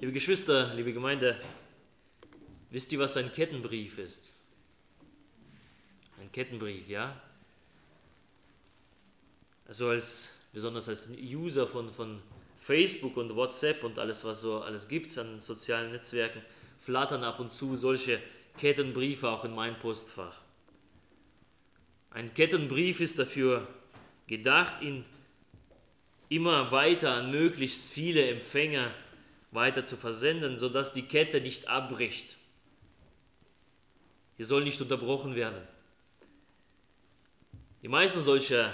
Liebe Geschwister, liebe Gemeinde, wisst ihr, was ein Kettenbrief ist? Ein Kettenbrief, ja? Also als, besonders als User von, von Facebook und WhatsApp und alles, was so alles gibt an sozialen Netzwerken, flattern ab und zu solche Kettenbriefe auch in mein Postfach. Ein Kettenbrief ist dafür gedacht, ihn immer weiter an möglichst viele Empfänger weiter zu versenden, sodass die Kette nicht abbricht. Sie soll nicht unterbrochen werden. Die meisten solcher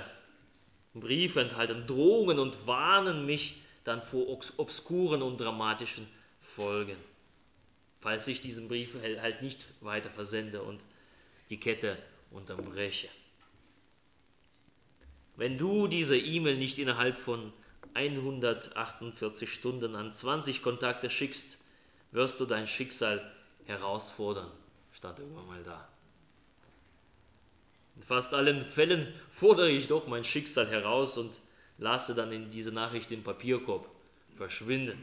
Briefe enthalten Drohungen und warnen mich dann vor obskuren und dramatischen Folgen, falls ich diesen Brief halt nicht weiter versende und die Kette unterbreche. Wenn du diese E-Mail nicht innerhalb von 148 Stunden an 20 Kontakte schickst, wirst du dein Schicksal herausfordern, stand irgendwann mal da. In fast allen Fällen fordere ich doch mein Schicksal heraus und lasse dann in diese Nachricht den Papierkorb verschwinden.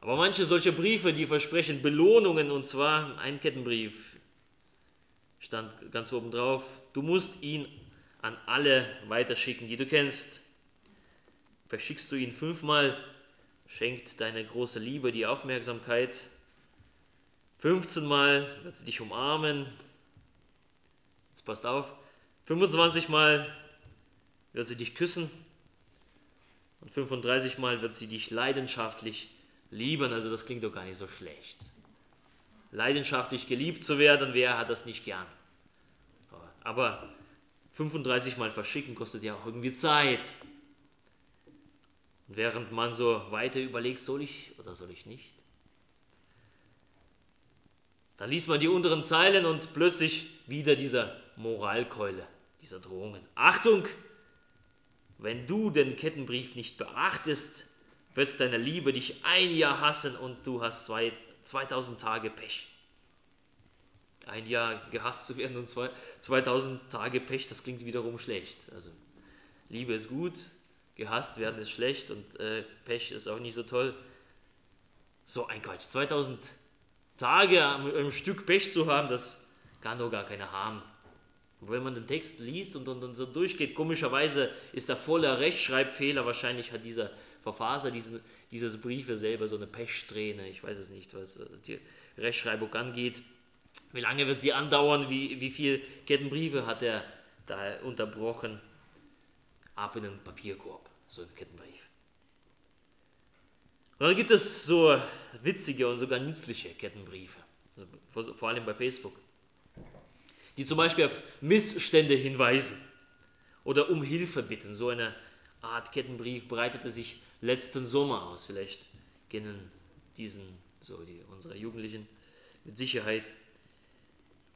Aber manche solche Briefe, die versprechen Belohnungen, und zwar ein Kettenbrief, stand ganz oben drauf, du musst ihn an alle weiterschicken, die du kennst. Verschickst du ihn fünfmal, schenkt deine große Liebe die Aufmerksamkeit. 15 Mal wird sie dich umarmen. Jetzt passt auf. 25 Mal wird sie dich küssen. Und 35 Mal wird sie dich leidenschaftlich lieben. Also das klingt doch gar nicht so schlecht. Leidenschaftlich geliebt zu werden, wer hat das nicht gern? Aber 35 Mal verschicken kostet ja auch irgendwie Zeit. Während man so weiter überlegt, soll ich oder soll ich nicht? Dann liest man die unteren Zeilen und plötzlich wieder dieser Moralkeule, dieser Drohungen. Achtung! Wenn du den Kettenbrief nicht beachtest, wird deine Liebe dich ein Jahr hassen und du hast zwei, 2000 Tage Pech ein Jahr gehasst zu werden und zwei, 2000 Tage Pech, das klingt wiederum schlecht. Also Liebe ist gut, gehasst werden ist schlecht und äh, Pech ist auch nicht so toll. So ein Quatsch. 2000 Tage am, am Stück Pech zu haben, das kann doch gar keiner haben. Und wenn man den Text liest und, und, und so durchgeht, komischerweise ist da voller Rechtschreibfehler. Wahrscheinlich hat dieser Verfasser diesen, dieses Briefe selber so eine Pechsträhne. Ich weiß es nicht, was die Rechtschreibung angeht. Wie lange wird sie andauern? Wie, wie viele Kettenbriefe hat er da unterbrochen? Ab in den Papierkorb, so ein Kettenbrief. Und dann gibt es so witzige und sogar nützliche Kettenbriefe, also vor allem bei Facebook, die zum Beispiel auf Missstände hinweisen oder um Hilfe bitten. So eine Art Kettenbrief breitete sich letzten Sommer aus. Vielleicht kennen diesen so die, unsere Jugendlichen mit Sicherheit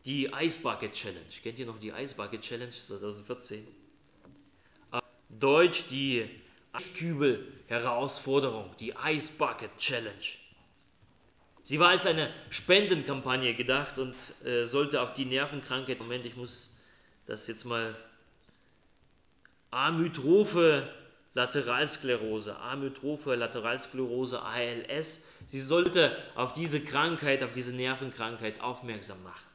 die Ice Bucket Challenge. Kennt ihr noch die Ice Bucket Challenge 2014? Deutsch die Eiskübel-Herausforderung, die Ice Bucket Challenge. Sie war als eine Spendenkampagne gedacht und äh, sollte auf die Nervenkrankheit, Moment, ich muss das jetzt mal, Amyotrophe Lateralsklerose, Amyotrophe Lateralsklerose, ALS, sie sollte auf diese Krankheit, auf diese Nervenkrankheit aufmerksam machen.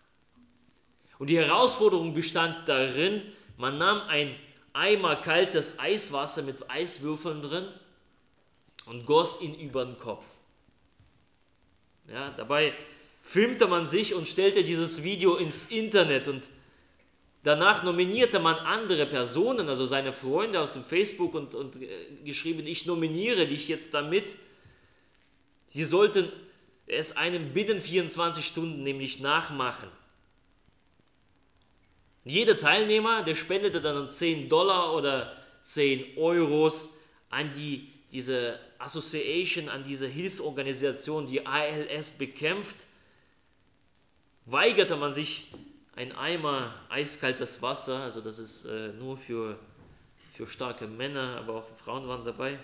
Und die Herausforderung bestand darin, man nahm ein Eimer kaltes Eiswasser mit Eiswürfeln drin und goss ihn über den Kopf. Ja, dabei filmte man sich und stellte dieses Video ins Internet und danach nominierte man andere Personen, also seine Freunde aus dem Facebook und, und äh, geschrieben, ich nominiere dich jetzt damit. Sie sollten es einem binnen 24 Stunden nämlich nachmachen. Jeder Teilnehmer, der spendete dann 10 Dollar oder 10 Euros an die, diese Association, an diese Hilfsorganisation, die ALS bekämpft. Weigerte man sich ein Eimer eiskaltes Wasser, also das ist äh, nur für, für starke Männer, aber auch Frauen waren dabei.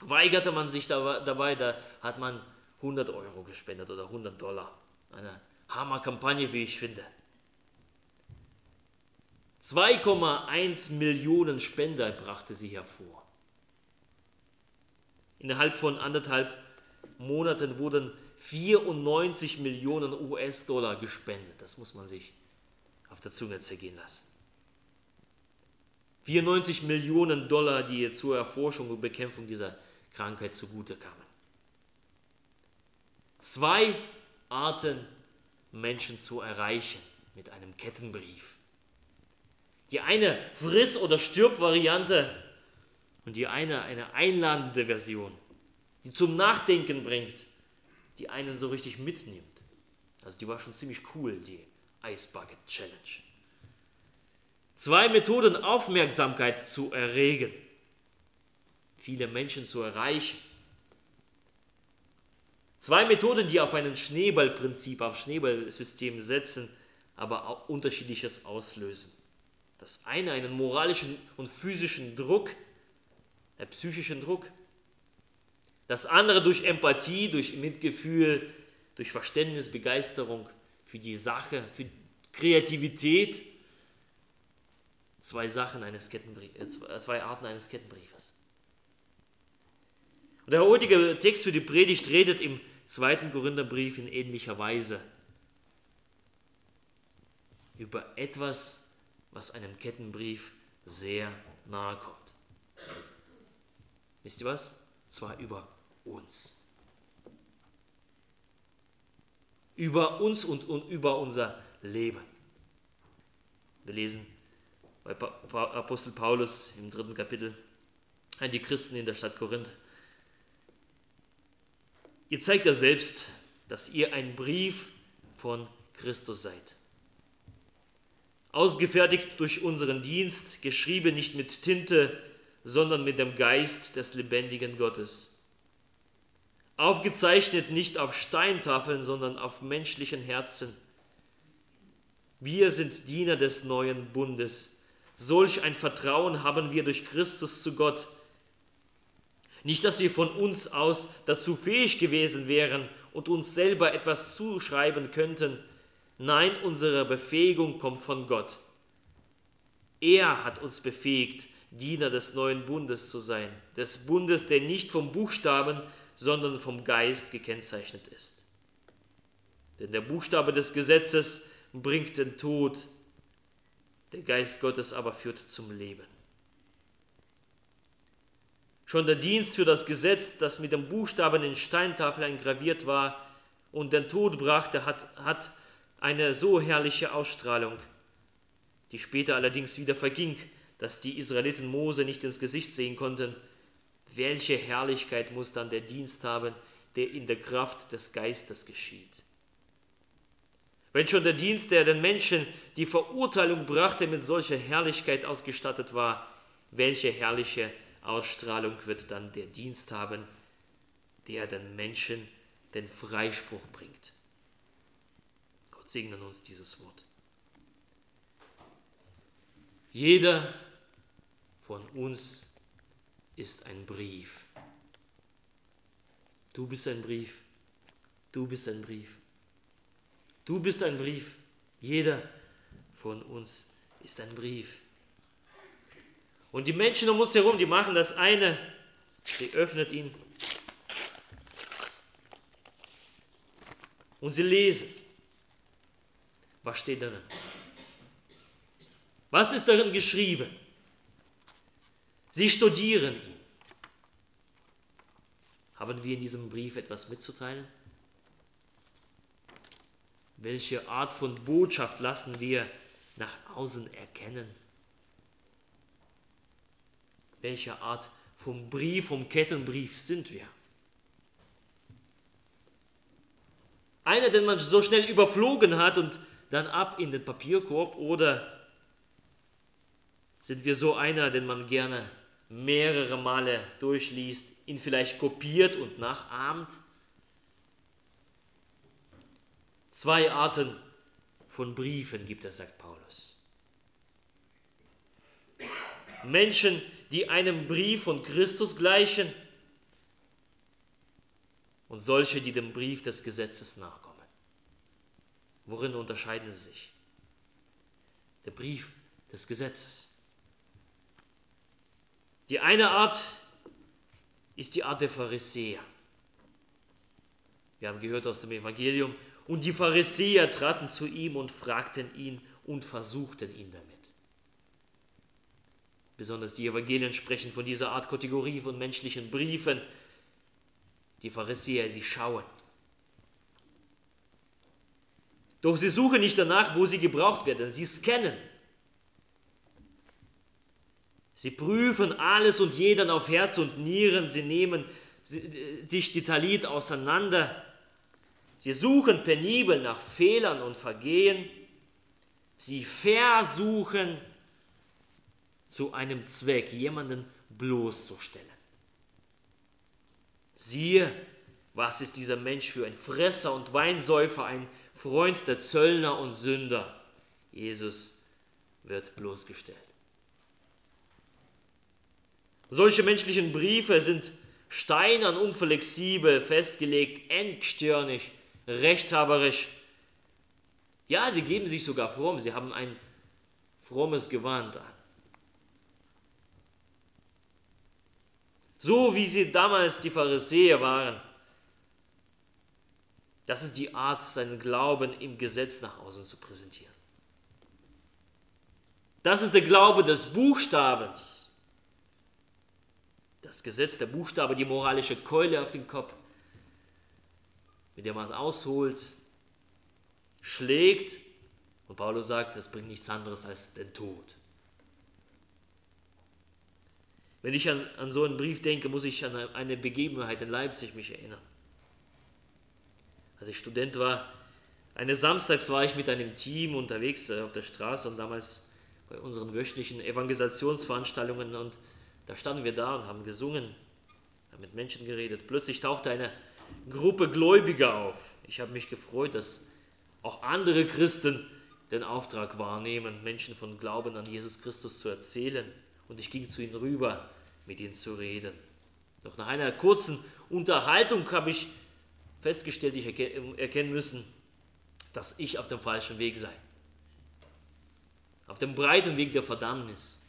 Weigerte man sich dabei, da hat man 100 Euro gespendet oder 100 Dollar. Eine Hammerkampagne, wie ich finde. 2,1 Millionen Spender brachte sie hervor. Innerhalb von anderthalb Monaten wurden 94 Millionen US-Dollar gespendet. Das muss man sich auf der Zunge zergehen lassen. 94 Millionen Dollar, die zur Erforschung und Bekämpfung dieser Krankheit zugute kamen. Zwei Arten, Menschen zu erreichen mit einem Kettenbrief. Die eine Friss- oder Stirb-Variante und die eine eine einladende Version, die zum Nachdenken bringt, die einen so richtig mitnimmt. Also die war schon ziemlich cool, die Ice Bucket Challenge. Zwei Methoden, Aufmerksamkeit zu erregen, viele Menschen zu erreichen. Zwei Methoden, die auf ein Schneeballprinzip, auf Schneeballsystem setzen, aber auch unterschiedliches auslösen. Das eine einen moralischen und physischen Druck, einen psychischen Druck. Das andere durch Empathie, durch Mitgefühl, durch Verständnis, Begeisterung für die Sache, für Kreativität. Zwei Sachen eines Kettenbriefes, äh, zwei Arten eines Kettenbriefes. Und der heutige Text für die Predigt redet im zweiten Korintherbrief in ähnlicher Weise über etwas, was einem Kettenbrief sehr nahe kommt. Wisst ihr was? Zwar über uns. Über uns und, und über unser Leben. Wir lesen bei Apostel Paulus im dritten Kapitel an die Christen in der Stadt Korinth. Ihr zeigt ja selbst, dass ihr ein Brief von Christus seid. Ausgefertigt durch unseren Dienst, geschrieben nicht mit Tinte, sondern mit dem Geist des lebendigen Gottes. Aufgezeichnet nicht auf Steintafeln, sondern auf menschlichen Herzen. Wir sind Diener des neuen Bundes. Solch ein Vertrauen haben wir durch Christus zu Gott. Nicht, dass wir von uns aus dazu fähig gewesen wären und uns selber etwas zuschreiben könnten. Nein, unsere Befähigung kommt von Gott. Er hat uns befähigt, Diener des neuen Bundes zu sein, des Bundes, der nicht vom Buchstaben, sondern vom Geist gekennzeichnet ist. Denn der Buchstabe des Gesetzes bringt den Tod, der Geist Gottes aber führt zum Leben. Schon der Dienst für das Gesetz, das mit dem Buchstaben in Steintafeln graviert war und den Tod brachte, hat, hat eine so herrliche Ausstrahlung, die später allerdings wieder verging, dass die Israeliten Mose nicht ins Gesicht sehen konnten. Welche Herrlichkeit muss dann der Dienst haben, der in der Kraft des Geistes geschieht? Wenn schon der Dienst, der den Menschen die Verurteilung brachte, mit solcher Herrlichkeit ausgestattet war, welche herrliche Ausstrahlung wird dann der Dienst haben, der den Menschen den Freispruch bringt? Gott segne uns dieses Wort. Jeder von uns ist ein Brief. Du bist ein Brief. Du bist ein Brief. Du bist ein Brief. Jeder von uns ist ein Brief. Und die Menschen um uns herum, die machen das eine, sie öffnet ihn und sie lesen. Was steht darin? Was ist darin geschrieben? Sie studieren ihn. Haben wir in diesem Brief etwas mitzuteilen? Welche Art von Botschaft lassen wir nach außen erkennen? Welche Art vom Brief, vom Kettenbrief sind wir? Einer, den man so schnell überflogen hat und dann ab in den Papierkorb oder sind wir so einer, den man gerne mehrere Male durchliest, ihn vielleicht kopiert und nachahmt. Zwei Arten von Briefen gibt es, sagt Paulus. Menschen, die einem Brief von Christus gleichen und solche, die dem Brief des Gesetzes nachkommen. Worin unterscheiden sie sich? Der Brief des Gesetzes. Die eine Art ist die Art der Pharisäer. Wir haben gehört aus dem Evangelium, und die Pharisäer traten zu ihm und fragten ihn und versuchten ihn damit. Besonders die Evangelien sprechen von dieser Art Kategorie von menschlichen Briefen. Die Pharisäer, sie schauen. Doch sie suchen nicht danach, wo sie gebraucht werden. Sie scannen. Sie prüfen alles und jeden auf Herz und Nieren. Sie nehmen dich die Talit auseinander. Sie suchen penibel nach Fehlern und Vergehen. Sie versuchen zu einem Zweck, jemanden bloßzustellen. Siehe, was ist dieser Mensch für ein Fresser und Weinsäufer, ein Freund der Zöllner und Sünder. Jesus wird bloßgestellt. Solche menschlichen Briefe sind steinern, unflexibel, festgelegt, engstirnig, rechthaberisch. Ja, sie geben sich sogar fromm, sie haben ein frommes Gewand an. So wie sie damals die Pharisäer waren. Das ist die Art, seinen Glauben im Gesetz nach außen zu präsentieren. Das ist der Glaube des Buchstabens. Das Gesetz, der Buchstabe, die moralische Keule auf den Kopf, mit der man ausholt, schlägt. Und Paulus sagt, das bringt nichts anderes als den Tod. Wenn ich an, an so einen Brief denke, muss ich an eine Begebenheit in Leipzig mich erinnern. Als ich Student war, eines Samstags war ich mit einem Team unterwegs äh, auf der Straße und damals bei unseren wöchentlichen Evangelisationsveranstaltungen und da standen wir da und haben gesungen, haben mit Menschen geredet. Plötzlich tauchte eine Gruppe Gläubiger auf. Ich habe mich gefreut, dass auch andere Christen den Auftrag wahrnehmen, Menschen von Glauben an Jesus Christus zu erzählen. Und ich ging zu ihnen rüber, mit ihnen zu reden. Doch nach einer kurzen Unterhaltung habe ich festgestellt, ich erkennen müssen, dass ich auf dem falschen Weg sei. Auf dem breiten Weg der Verdammnis.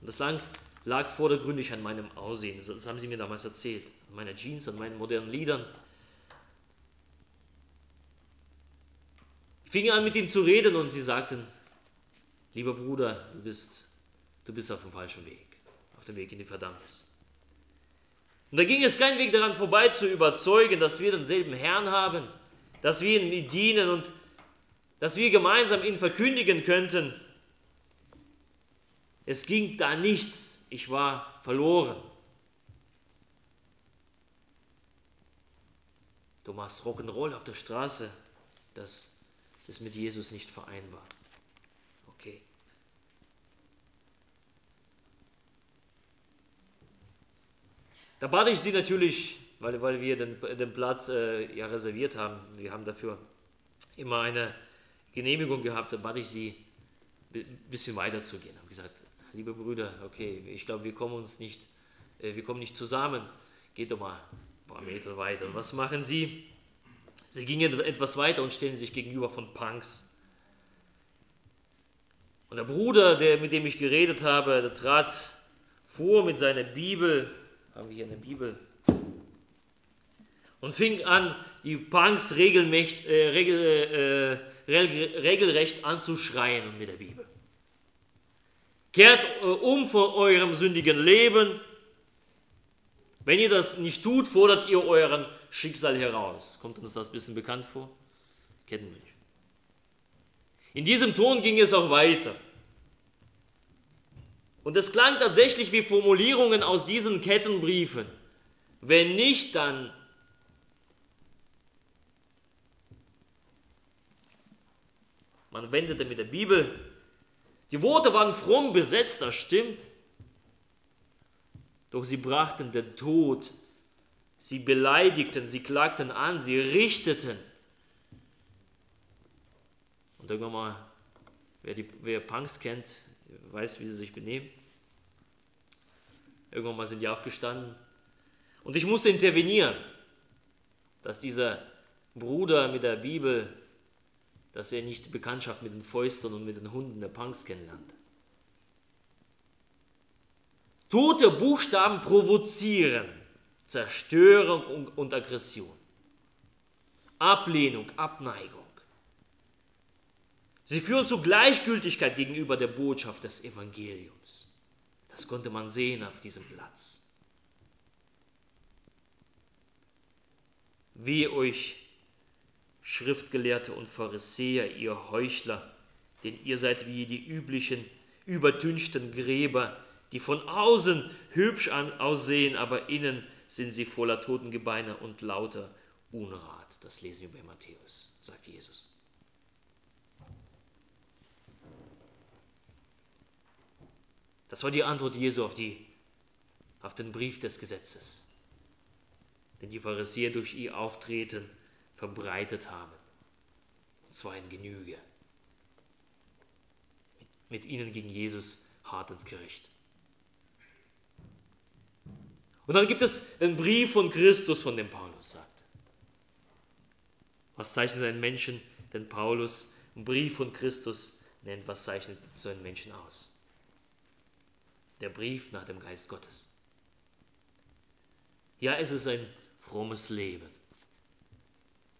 Und das lag, lag vordergründig an meinem Aussehen. Das haben sie mir damals erzählt. An meiner Jeans, an meinen modernen Liedern. Ich fing an mit ihnen zu reden und sie sagten, lieber Bruder, du bist du bist auf dem falschen Weg, auf dem Weg in die Verdammnis. Und da ging es kein Weg daran vorbei zu überzeugen, dass wir denselben Herrn haben, dass wir ihm dienen und dass wir gemeinsam ihn verkündigen könnten. Es ging da nichts, ich war verloren. Du machst Rock'n'Roll auf der Straße, das ist mit Jesus nicht vereinbar. Da bat ich sie natürlich, weil, weil wir den, den Platz äh, ja reserviert haben, wir haben dafür immer eine Genehmigung gehabt, da bat ich sie, ein bisschen weiter zu gehen. Ich habe gesagt, liebe Brüder, okay, ich glaube, wir kommen uns nicht, äh, wir kommen nicht zusammen, geht doch mal ein paar Meter weiter. Und was machen sie? Sie gingen etwas weiter und stellen sich gegenüber von Punks. Und der Bruder, der, mit dem ich geredet habe, der trat vor mit seiner Bibel haben wir hier eine Bibel. Und fing an, die Punks äh, regel, äh, regelrecht anzuschreien mit der Bibel. Kehrt äh, um von eurem sündigen Leben. Wenn ihr das nicht tut, fordert ihr euren Schicksal heraus. Kommt uns das ein bisschen bekannt vor? Kennen wir nicht. In diesem Ton ging es auch weiter. Und es klang tatsächlich wie Formulierungen aus diesen Kettenbriefen. Wenn nicht, dann Man wendete mit der Bibel. Die Worte waren fromm besetzt, das stimmt. Doch sie brachten den Tod. Sie beleidigten, sie klagten an, sie richteten. Und irgendwann mal, wer, die, wer Punks kennt, weiß, wie sie sich benehmen. Irgendwann mal sind die aufgestanden. Und ich musste intervenieren, dass dieser Bruder mit der Bibel, dass er nicht Bekanntschaft mit den Fäustern und mit den Hunden der Punks kennenlernt. Tote Buchstaben provozieren Zerstörung und Aggression, Ablehnung, Abneigung. Sie führen zu Gleichgültigkeit gegenüber der Botschaft des Evangeliums. Das konnte man sehen auf diesem Platz. Wie euch Schriftgelehrte und Pharisäer, ihr Heuchler, denn ihr seid wie die üblichen, übertünchten Gräber, die von außen hübsch aussehen, aber innen sind sie voller Totengebeine und lauter Unrat. Das lesen wir bei Matthäus, sagt Jesus. Das war die Antwort Jesu auf, die, auf den Brief des Gesetzes, den die Pharisäer durch ihr Auftreten verbreitet haben. Und zwar in Genüge. Mit, ihnen ging Jesus hart ins Gericht. Und dann gibt es einen Brief von Christus, von dem Paulus sagt. Was zeichnet einen Menschen, den Paulus einen Brief von Christus nennt, was zeichnet so einen Menschen aus? Der Brief nach dem Geist Gottes. Ja, es ist ein frommes Leben.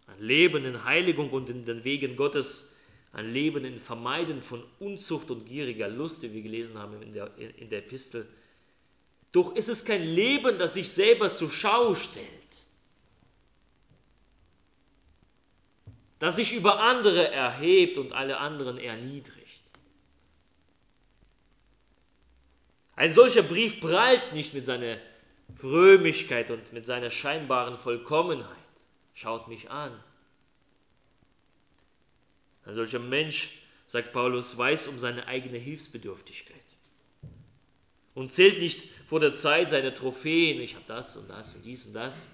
Ein Leben in Heiligung und in den Wegen Gottes, ein Leben in Vermeiden von Unzucht und gieriger Lust, wie wir gelesen haben in der, in der Epistel. Doch ist es kein Leben, das sich selber zur Schau stellt, das sich über andere erhebt und alle anderen erniedrigt. Ein solcher Brief prallt nicht mit seiner Frömmigkeit und mit seiner scheinbaren Vollkommenheit schaut mich an. Ein solcher Mensch, sagt Paulus, weiß um seine eigene Hilfsbedürftigkeit und zählt nicht vor der Zeit seine Trophäen, ich habe das und das und dies und das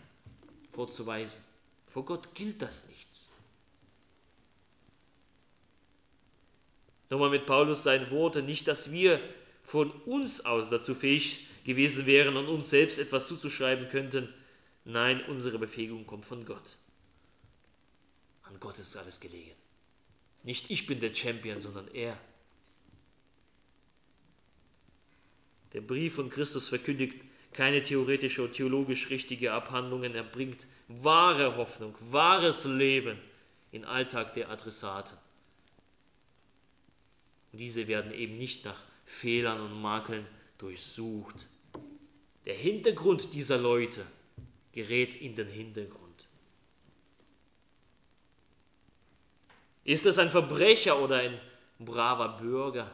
vorzuweisen. Vor Gott gilt das nichts. Nochmal mit Paulus seinen Worten, nicht, dass wir von uns aus dazu fähig gewesen wären und uns selbst etwas zuzuschreiben könnten, Nein, unsere Befähigung kommt von Gott. An Gott ist alles gelegen. Nicht ich bin der Champion, sondern er. Der Brief von Christus verkündigt keine theoretische und theologisch richtige Abhandlungen, er bringt wahre Hoffnung, wahres Leben in Alltag der Adressaten. Und diese werden eben nicht nach Fehlern und Makeln durchsucht. Der Hintergrund dieser Leute gerät in den Hintergrund. Ist es ein Verbrecher oder ein braver Bürger?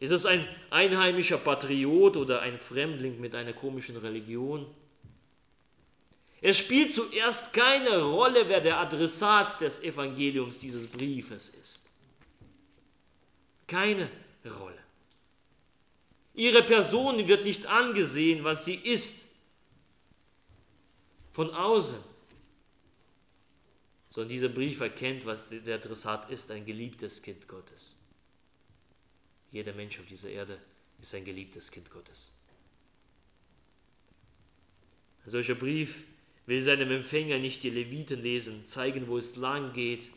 Ist es ein einheimischer Patriot oder ein Fremdling mit einer komischen Religion? Es spielt zuerst keine Rolle, wer der Adressat des Evangeliums dieses Briefes ist. Keine Rolle. Ihre Person wird nicht angesehen, was sie ist von außen, sondern dieser Brief erkennt, was der Adressat ist, ein geliebtes Kind Gottes. Jeder Mensch auf dieser Erde ist ein geliebtes Kind Gottes. Ein solcher Brief will seinem Empfänger nicht die Leviten lesen, zeigen, wo es lang geht.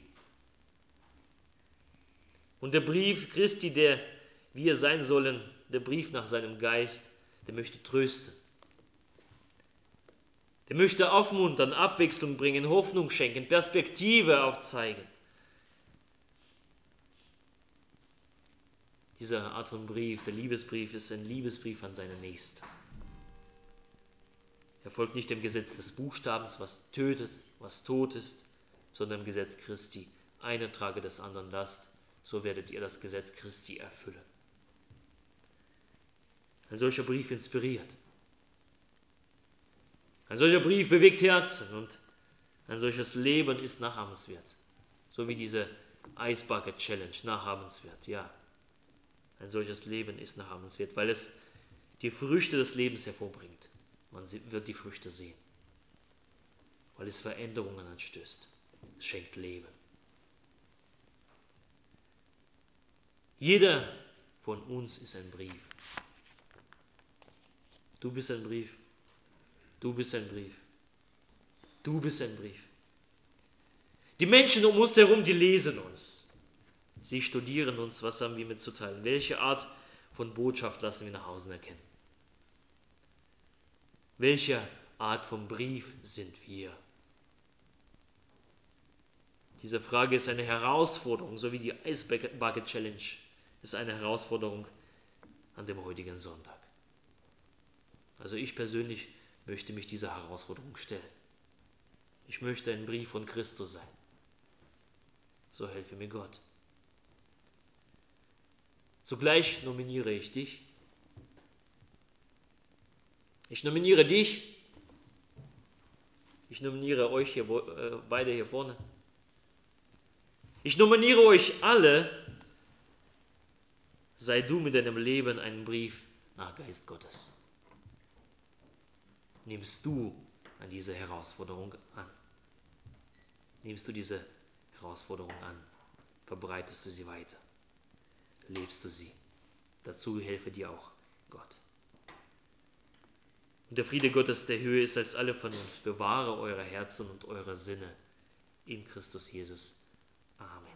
Und der Brief Christi, der wir sein sollen, der Brief nach seinem Geist, der möchte trösten. Der möchte aufmuntern, Abwechslung bringen, Hoffnung schenken, Perspektive aufzeigen. Diese Art von Brief, der Liebesbrief, ist ein Liebesbrief an seine Nächsten. Er folgt nicht dem Gesetz des Buchstabens, was tötet, was tot ist, sondern dem Gesetz Christi. Eine trage des anderen Last, so werdet ihr das Gesetz Christi erfüllen. Ein solcher Brief inspiriert. Ein solcher Brief bewegt Herzen und ein solches Leben ist nachahmenswert. So wie diese Ice Bucket Challenge, nachahmenswert, ja. Ein solches Leben ist nachahmenswert, weil es die Früchte des Lebens hervorbringt. Man wird die Früchte sehen, weil es Veränderungen anstößt. Es schenkt Leben. Jeder von uns ist ein Brief. Du bist ein Brief. Du bist ein Brief. Du bist ein Brief. Die Menschen um uns herum, die lesen uns. Sie studieren uns, was haben wir mitzuteilen? Welche Art von Botschaft lassen wir nach außen erkennen. Welche Art von Brief sind wir? Diese Frage ist eine Herausforderung, so wie die Ice Bucket Challenge ist eine Herausforderung an dem heutigen Sonntag. Also ich persönlich möchte mich dieser Herausforderung stellen. Ich möchte ein Brief von Christus sein. So helfe mir Gott. Zugleich nominiere ich dich. Ich nominiere dich. Ich nominiere euch hier äh, beide hier vorne. Ich nominiere euch alle. Sei du mit deinem Leben ein Brief nach Geist Gottes. Nimmst du an diese Herausforderung an? Nimmst du diese Herausforderung an? Verbreitest du sie weiter? lebst du sie. Dazu helfe dir auch Gott. Und der Friede Gottes der Höhe ist als alle Vernunft. Bewahre eure Herzen und eure Sinne in Christus Jesus. Amen.